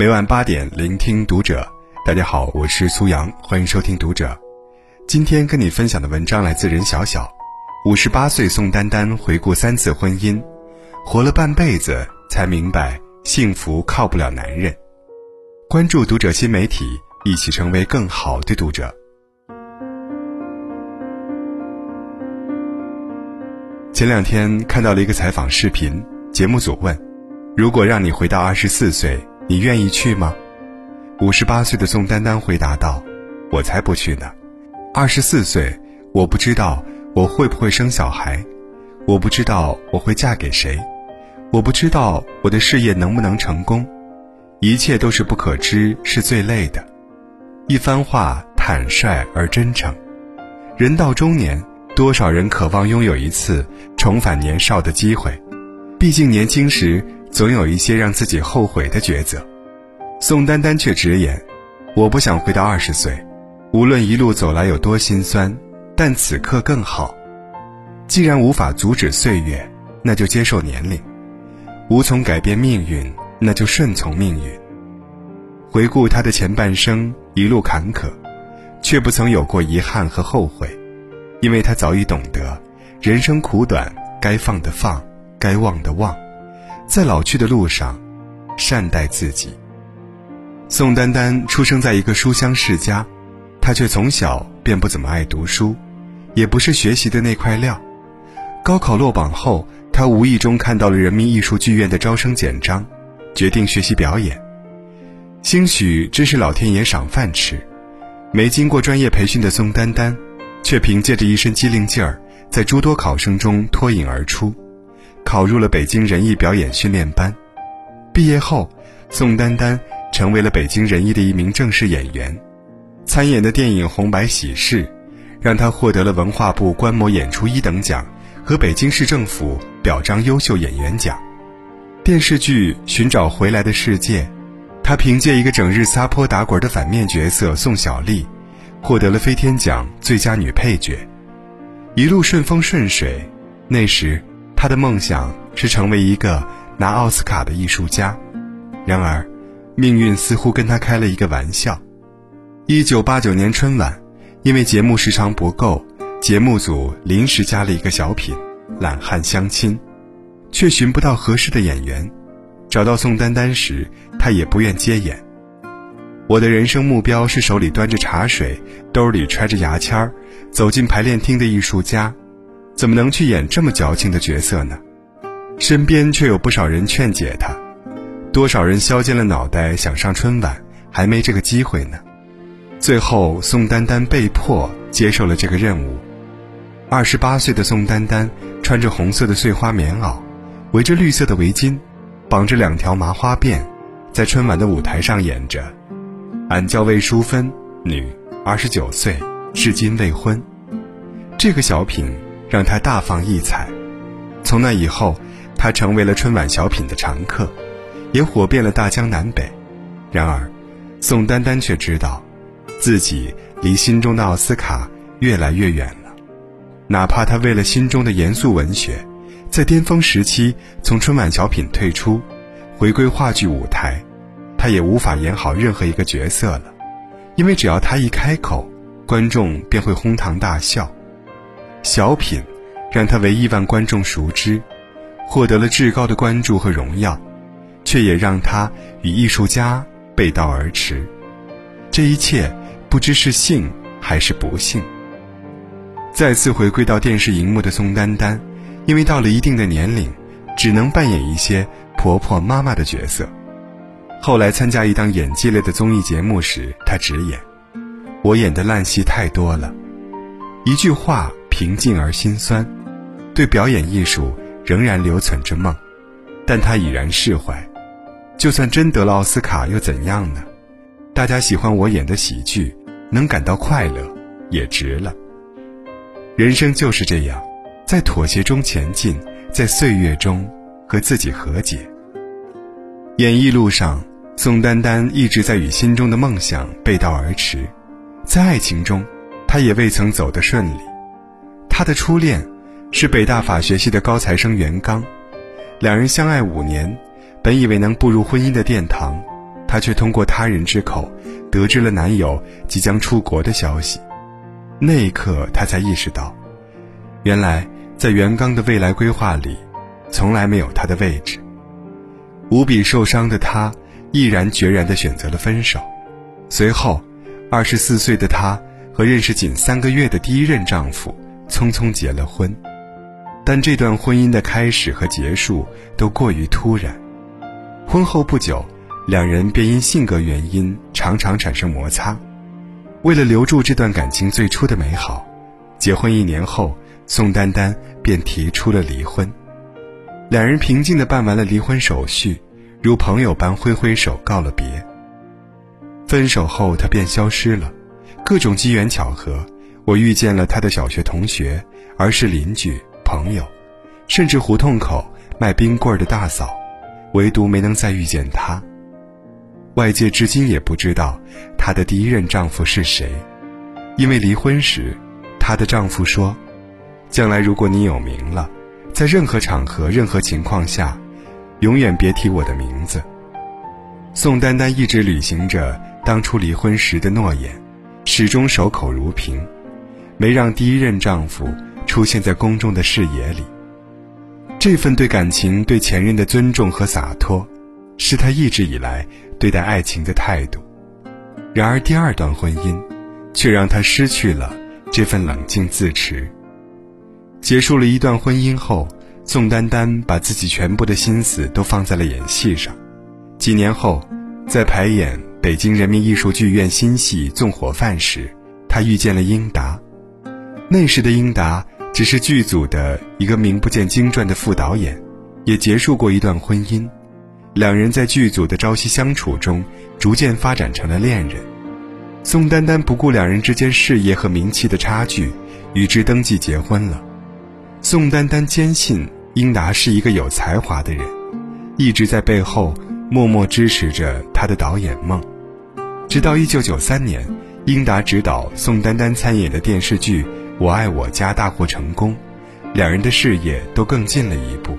每晚八点，聆听读者。大家好，我是苏阳，欢迎收听读者。今天跟你分享的文章来自任小小。五十八岁宋丹丹回顾三次婚姻，活了半辈子才明白幸福靠不了男人。关注读者新媒体，一起成为更好的读者。前两天看到了一个采访视频，节目组问：“如果让你回到二十四岁，你愿意去吗？”五十八岁的宋丹丹回答道：“我才不去呢！二十四岁，我不知道我会不会生小孩，我不知道我会嫁给谁，我不知道我的事业能不能成功，一切都是不可知，是最累的。”一番话坦率而真诚。人到中年。多少人渴望拥有一次重返年少的机会？毕竟年轻时总有一些让自己后悔的抉择。宋丹丹却直言：“我不想回到二十岁，无论一路走来有多心酸，但此刻更好。既然无法阻止岁月，那就接受年龄；无从改变命运，那就顺从命运。回顾他的前半生，一路坎坷，却不曾有过遗憾和后悔。”因为他早已懂得，人生苦短，该放的放，该忘的忘，在老去的路上，善待自己。宋丹丹出生在一个书香世家，她却从小便不怎么爱读书，也不是学习的那块料。高考落榜后，她无意中看到了人民艺术剧院的招生简章，决定学习表演。兴许这是老天爷赏饭吃，没经过专业培训的宋丹丹。却凭借着一身机灵劲儿，在诸多考生中脱颖而出，考入了北京人艺表演训练班。毕业后，宋丹丹成为了北京人艺的一名正式演员，参演的电影《红白喜事》，让她获得了文化部观摩演出一等奖和北京市政府表彰优秀演员奖。电视剧《寻找回来的世界》，她凭借一个整日撒泼打滚的反面角色宋小丽。获得了飞天奖最佳女配角，一路顺风顺水。那时，他的梦想是成为一个拿奥斯卡的艺术家。然而，命运似乎跟他开了一个玩笑。一九八九年春晚，因为节目时长不够，节目组临时加了一个小品《懒汉相亲》，却寻不到合适的演员。找到宋丹丹时，她也不愿接演。我的人生目标是手里端着茶水，兜里揣着牙签儿，走进排练厅的艺术家，怎么能去演这么矫情的角色呢？身边却有不少人劝解他，多少人削尖了脑袋想上春晚，还没这个机会呢。最后，宋丹丹被迫接受了这个任务。二十八岁的宋丹丹穿着红色的碎花棉袄，围着绿色的围巾，绑着两条麻花辫，在春晚的舞台上演着。俺叫魏淑芬，女，二十九岁，至今未婚。这个小品让他大放异彩，从那以后，他成为了春晚小品的常客，也火遍了大江南北。然而，宋丹丹却知道，自己离心中的奥斯卡越来越远了。哪怕他为了心中的严肃文学，在巅峰时期从春晚小品退出，回归话剧舞台。他也无法演好任何一个角色了，因为只要他一开口，观众便会哄堂大笑。小品让他为亿万观众熟知，获得了至高的关注和荣耀，却也让他与艺术家背道而驰。这一切不知是幸还是不幸。再次回归到电视荧幕的宋丹丹，因为到了一定的年龄，只能扮演一些婆婆妈妈的角色。后来参加一档演技类的综艺节目时，她直言：“我演的烂戏太多了。”一句话平静而心酸，对表演艺术仍然留存着梦，但他已然释怀。就算真得了奥斯卡又怎样呢？大家喜欢我演的喜剧，能感到快乐，也值了。人生就是这样，在妥协中前进，在岁月中和自己和解。演艺路上。宋丹丹一直在与心中的梦想背道而驰，在爱情中，她也未曾走得顺利。她的初恋是北大法学系的高材生袁刚，两人相爱五年，本以为能步入婚姻的殿堂，她却通过他人之口得知了男友即将出国的消息。那一刻，她才意识到，原来在袁刚的未来规划里，从来没有他的位置。无比受伤的她，毅然决然地选择了分手。随后，二十四岁的她和认识仅三个月的第一任丈夫匆匆结了婚。但这段婚姻的开始和结束都过于突然。婚后不久，两人便因性格原因常常产生摩擦。为了留住这段感情最初的美好，结婚一年后，宋丹丹便提出了离婚。两人平静地办完了离婚手续，如朋友般挥挥手告了别。分手后，他便消失了。各种机缘巧合，我遇见了他的小学同学，儿是邻居。朋友，甚至胡同口卖冰棍的大嫂，唯独没能再遇见她。外界至今也不知道她的第一任丈夫是谁，因为离婚时，她的丈夫说：“将来如果你有名了，在任何场合、任何情况下，永远别提我的名字。”宋丹丹一直履行着当初离婚时的诺言，始终守口如瓶，没让第一任丈夫。出现在公众的视野里，这份对感情、对前任的尊重和洒脱，是他一直以来对待爱情的态度。然而，第二段婚姻，却让他失去了这份冷静自持。结束了一段婚姻后，宋丹丹把自己全部的心思都放在了演戏上。几年后，在排演北京人民艺术剧院新戏《纵火犯》时，她遇见了英达。那时的英达。只是剧组的一个名不见经传的副导演，也结束过一段婚姻。两人在剧组的朝夕相处中，逐渐发展成了恋人。宋丹丹不顾两人之间事业和名气的差距，与之登记结婚了。宋丹丹坚信英达是一个有才华的人，一直在背后默默支持着他的导演梦。直到1993年，英达执导宋丹丹参演的电视剧。我爱我家大获成功，两人的事业都更近了一步。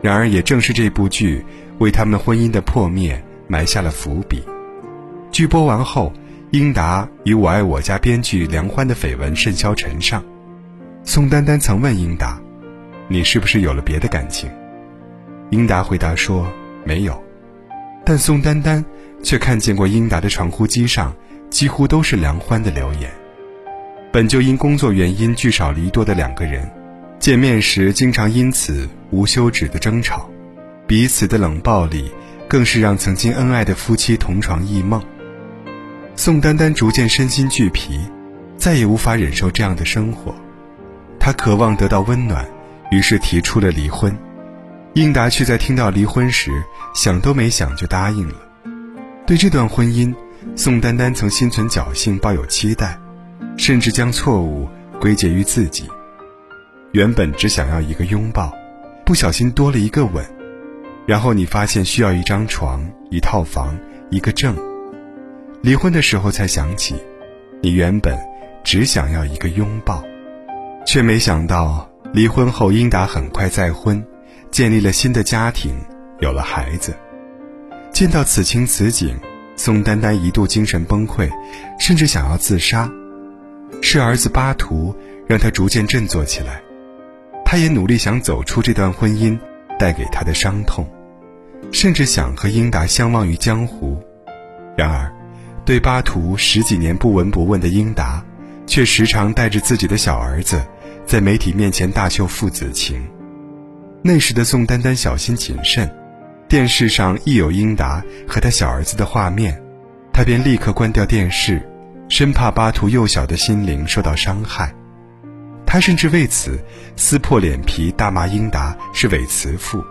然而，也正是这部剧为他们婚姻的破灭埋下了伏笔。剧播完后，英达与我爱我家编剧梁欢的绯闻甚嚣尘上。宋丹丹曾问英达：“你是不是有了别的感情？”英达回答说：“没有。”但宋丹丹却看见过英达的传呼机上几乎都是梁欢的留言。本就因工作原因聚少离多的两个人，见面时经常因此无休止的争吵，彼此的冷暴力更是让曾经恩爱的夫妻同床异梦。宋丹丹逐渐身心俱疲，再也无法忍受这样的生活，她渴望得到温暖，于是提出了离婚。英达却在听到离婚时想都没想就答应了。对这段婚姻，宋丹丹曾心存侥幸，抱有期待。甚至将错误归结于自己。原本只想要一个拥抱，不小心多了一个吻，然后你发现需要一张床、一套房、一个证。离婚的时候才想起，你原本只想要一个拥抱，却没想到离婚后英达很快再婚，建立了新的家庭，有了孩子。见到此情此景，宋丹丹一度精神崩溃，甚至想要自杀。是儿子巴图让他逐渐振作起来，他也努力想走出这段婚姻带给他的伤痛，甚至想和英达相忘于江湖。然而，对巴图十几年不闻不问的英达，却时常带着自己的小儿子，在媒体面前大秀父子情。那时的宋丹丹小心谨慎，电视上一有英达和他小儿子的画面，他便立刻关掉电视。生怕巴图幼小的心灵受到伤害，他甚至为此撕破脸皮大骂英达是伪慈父。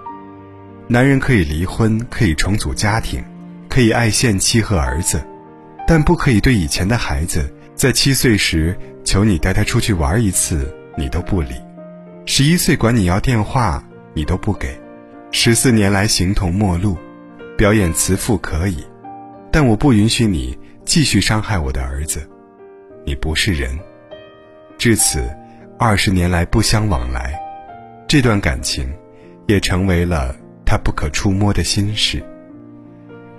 男人可以离婚，可以重组家庭，可以爱现妻和儿子，但不可以对以前的孩子，在七岁时求你带他出去玩一次，你都不理；十一岁管你要电话，你都不给；十四年来形同陌路，表演慈父可以，但我不允许你。继续伤害我的儿子，你不是人。至此，二十年来不相往来，这段感情也成为了他不可触摸的心事。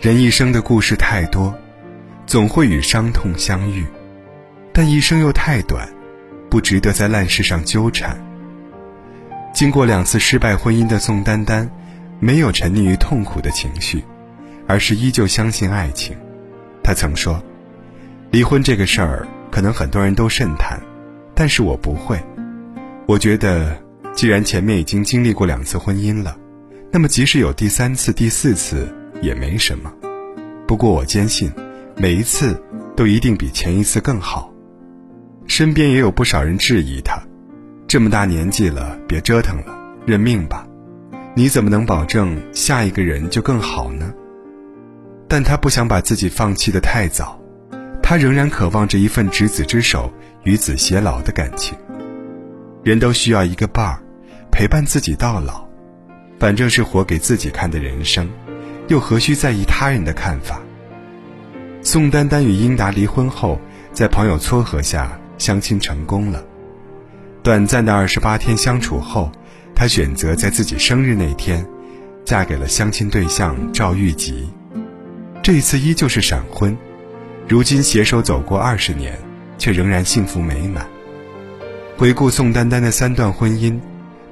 人一生的故事太多，总会与伤痛相遇，但一生又太短，不值得在烂事上纠缠。经过两次失败婚姻的宋丹丹，没有沉溺于痛苦的情绪，而是依旧相信爱情。他曾说：“离婚这个事儿，可能很多人都慎谈，但是我不会。我觉得，既然前面已经经历过两次婚姻了，那么即使有第三次、第四次也没什么。不过我坚信，每一次都一定比前一次更好。”身边也有不少人质疑他。这么大年纪了，别折腾了，认命吧。你怎么能保证下一个人就更好呢？但他不想把自己放弃的太早，他仍然渴望着一份执子之手，与子偕老的感情。人都需要一个伴儿，陪伴自己到老。反正是活给自己看的人生，又何须在意他人的看法？宋丹丹与英达离婚后，在朋友撮合下相亲成功了。短暂的二十八天相处后，她选择在自己生日那天，嫁给了相亲对象赵玉吉。这一次依旧是闪婚，如今携手走过二十年，却仍然幸福美满。回顾宋丹丹的三段婚姻，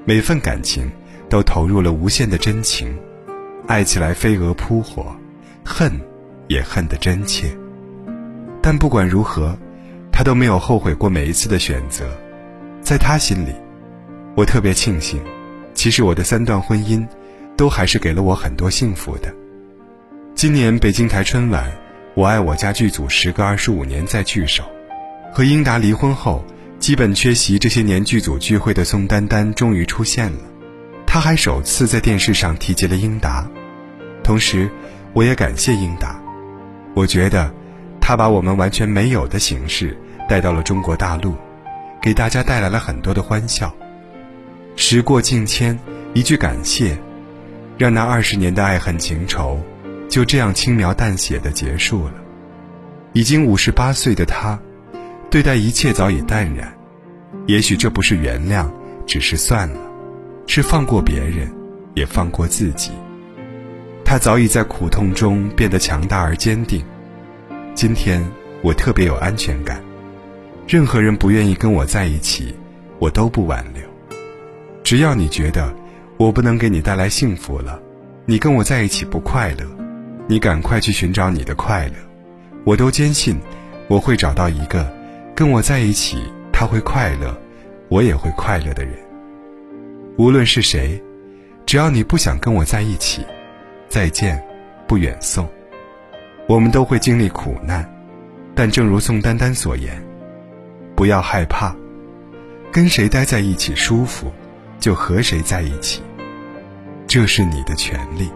每份感情都投入了无限的真情，爱起来飞蛾扑火，恨也恨得真切。但不管如何，她都没有后悔过每一次的选择。在他心里，我特别庆幸，其实我的三段婚姻，都还是给了我很多幸福的。今年北京台春晚，《我爱我家》剧组时隔二十五年再聚首，和英达离婚后，基本缺席这些年剧组聚会的宋丹丹终于出现了，她还首次在电视上提及了英达，同时，我也感谢英达，我觉得，他把我们完全没有的形式带到了中国大陆。给大家带来了很多的欢笑。时过境迁，一句感谢，让那二十年的爱恨情仇，就这样轻描淡写的结束了。已经五十八岁的他，对待一切早已淡然。也许这不是原谅，只是算了，是放过别人，也放过自己。他早已在苦痛中变得强大而坚定。今天我特别有安全感。任何人不愿意跟我在一起，我都不挽留。只要你觉得我不能给你带来幸福了，你跟我在一起不快乐，你赶快去寻找你的快乐。我都坚信，我会找到一个跟我在一起他会快乐，我也会快乐的人。无论是谁，只要你不想跟我在一起，再见，不远送。我们都会经历苦难，但正如宋丹丹所言。不要害怕，跟谁待在一起舒服，就和谁在一起，这是你的权利。